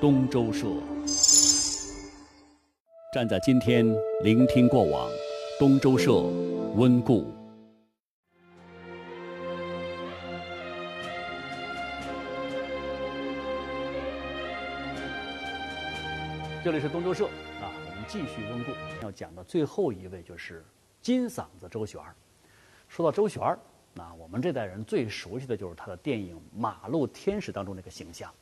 东周社。站在今天，聆听过往，东周社温故。这里是东周社啊，我们继续温故。要讲的最后一位就是金嗓子周璇。说到周璇，那我们这代人最熟悉的就是他的电影《马路天使》当中那个形象。《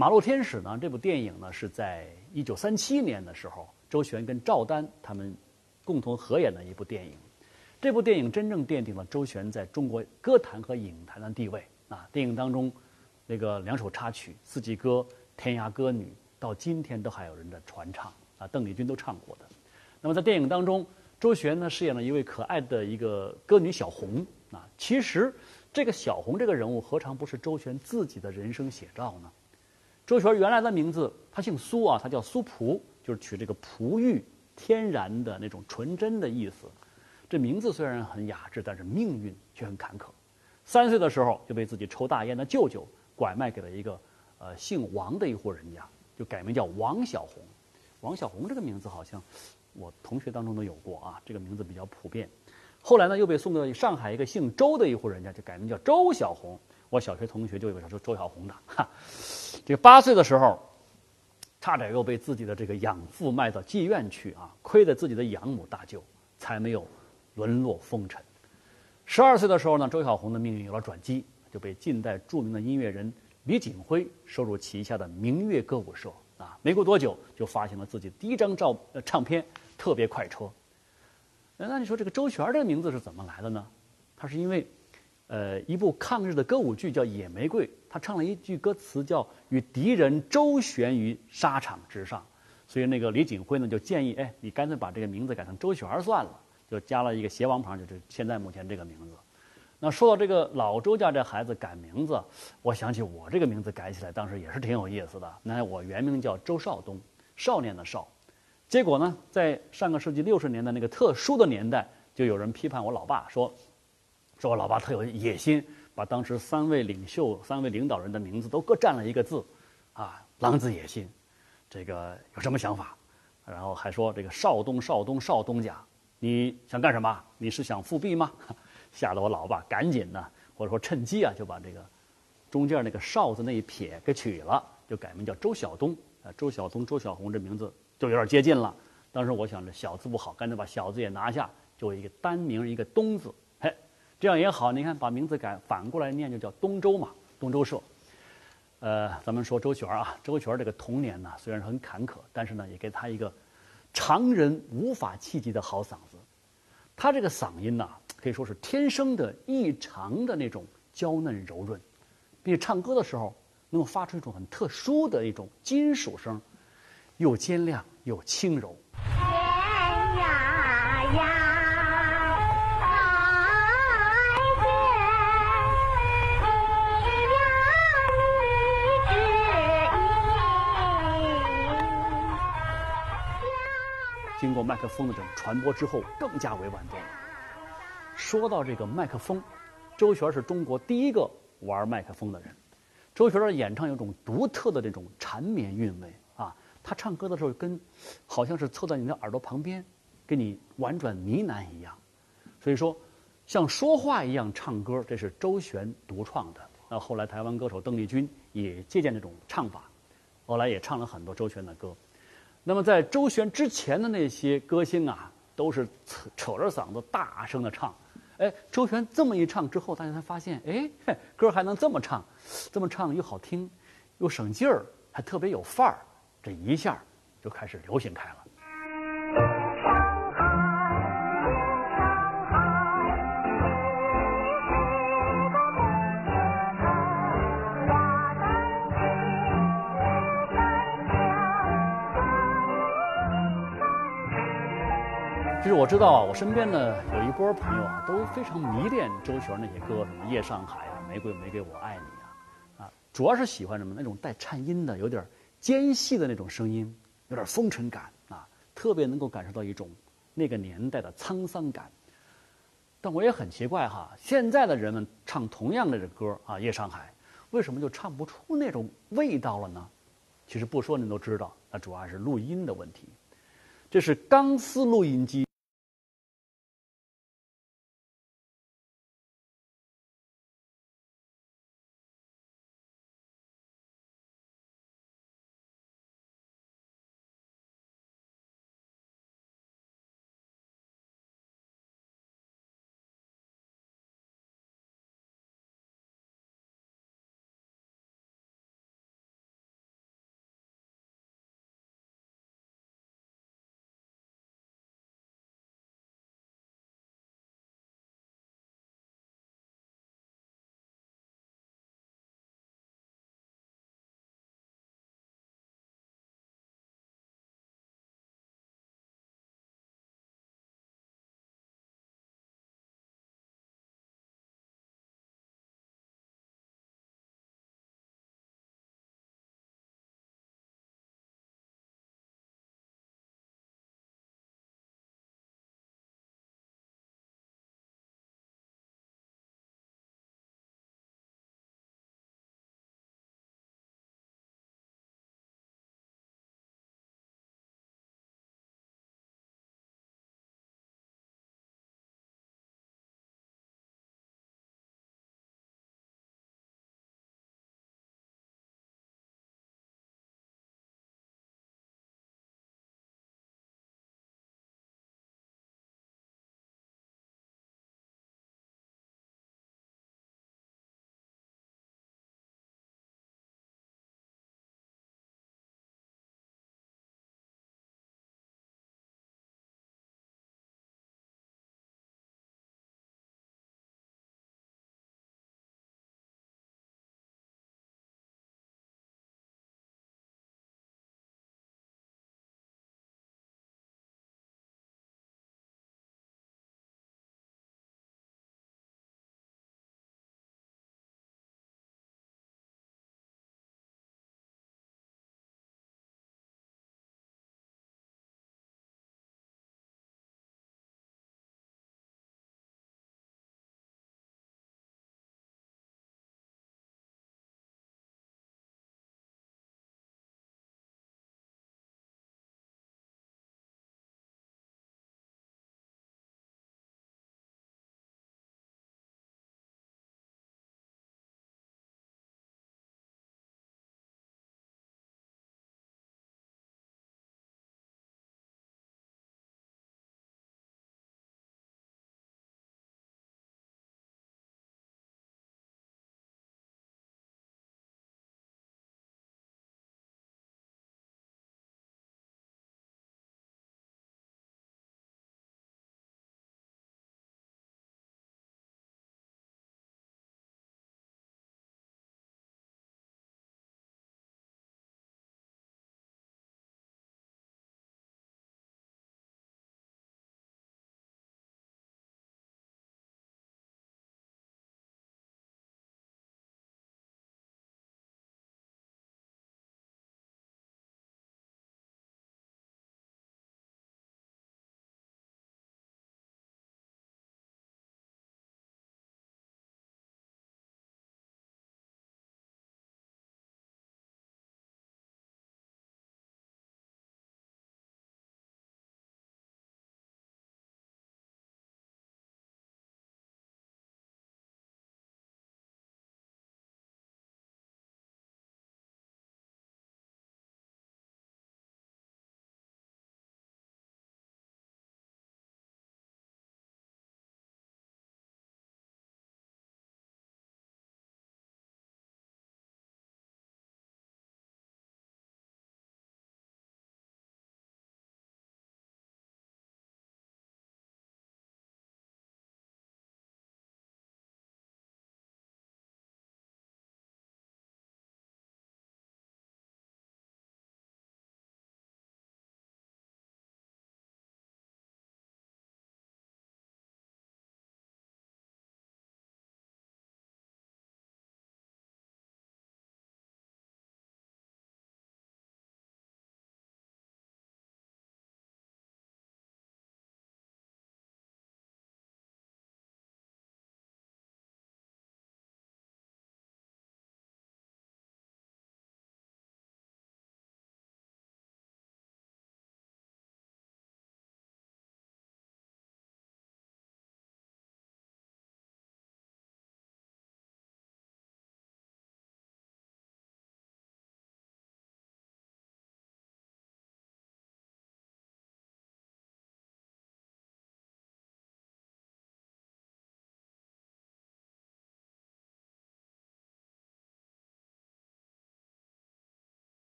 马路天使》呢，这部电影呢是在一九三七年的时候，周璇跟赵丹他们共同合演的一部电影。这部电影真正奠定了周璇在中国歌坛和影坛的地位啊！电影当中那个两首插曲《四季歌》《天涯歌女》。到今天都还有人在传唱啊，邓丽君都唱过的。那么在电影当中，周璇呢饰演了一位可爱的一个歌女小红啊。其实这个小红这个人物何尝不是周璇自己的人生写照呢？周璇原来的名字她姓苏啊，她叫苏璞，就是取这个璞玉天然的那种纯真的意思。这名字虽然很雅致，但是命运却很坎坷。三岁的时候就被自己抽大烟的舅舅拐卖给了一个呃姓王的一户人家。就改名叫王小红，王小红这个名字好像我同学当中都有过啊，这个名字比较普遍。后来呢，又被送到上海一个姓周的一户人家，就改名叫周小红。我小学同学就有个叫周小红的。哈，这个八岁的时候，差点又被自己的这个养父卖到妓院去啊，亏得自己的养母大舅才没有沦落风尘。十二岁的时候呢，周小红的命运有了转机，就被近代著名的音乐人。李锦辉收入旗下的明月歌舞社啊，没过多久就发行了自己第一张照呃唱片《特别快车》。那你说这个周璇这个名字是怎么来的呢？他是因为，呃，一部抗日的歌舞剧叫《野玫瑰》，他唱了一句歌词叫“与敌人周旋于沙场之上”，所以那个李锦辉呢就建议，哎，你干脆把这个名字改成周璇算了，就加了一个斜王旁，就是现在目前这个名字。那说到这个老周家这孩子改名字，我想起我这个名字改起来当时也是挺有意思的。那我原名叫周少东，少年的少。结果呢，在上个世纪六十年代那个特殊的年代，就有人批判我老爸说，说我老爸特有野心，把当时三位领袖、三位领导人的名字都各占了一个字，啊，狼子野心。这个有什么想法？然后还说这个少东、少东、少东家，你想干什么？你是想复辟吗？吓得我老爸赶紧呢，或者说趁机啊，就把这个中间那个少字那一撇给取了，就改名叫周晓东。啊，周晓东、周小红这名字就有点接近了。当时我想着小字不好，干脆把小字也拿下，就一个单名一个东字。这样也好。你看，把名字改反过来念就叫东周嘛，东周社。呃，咱们说周璇啊，周璇这个童年呢虽然很坎坷，但是呢也给他一个常人无法企及的好嗓子。他这个嗓音呢。可以说是天生的异常的那种娇嫩柔润，并且唱歌的时候能够发出一种很特殊的一种金属声，又尖亮又轻柔。经过麦克风的这种传播之后，更加为婉动。说到这个麦克风，周璇是中国第一个玩麦克风的人。周璇的演唱有种独特的这种缠绵韵味啊，他唱歌的时候跟好像是凑在你的耳朵旁边，给你婉转呢喃一样。所以说，像说话一样唱歌，这是周璇独创的。那后来台湾歌手邓丽君也借鉴这种唱法，后来也唱了很多周璇的歌。那么在周璇之前的那些歌星啊，都是扯着嗓子大声的唱。哎，周璇这么一唱之后，大家才发现，哎，歌还能这么唱，这么唱又好听，又省劲儿，还特别有范儿，这一下就开始流行开了。其实我知道啊，我身边呢有一波朋友啊，都非常迷恋周璇那些歌，什么《夜上海》啊，《玫瑰玫瑰我爱你》啊，啊，主要是喜欢什么那种带颤音的、有点尖细的那种声音，有点风尘感啊，特别能够感受到一种那个年代的沧桑感。但我也很奇怪哈，现在的人们唱同样的这歌啊，《夜上海》，为什么就唱不出那种味道了呢？其实不说您都知道，那主要是录音的问题。这是钢丝录音机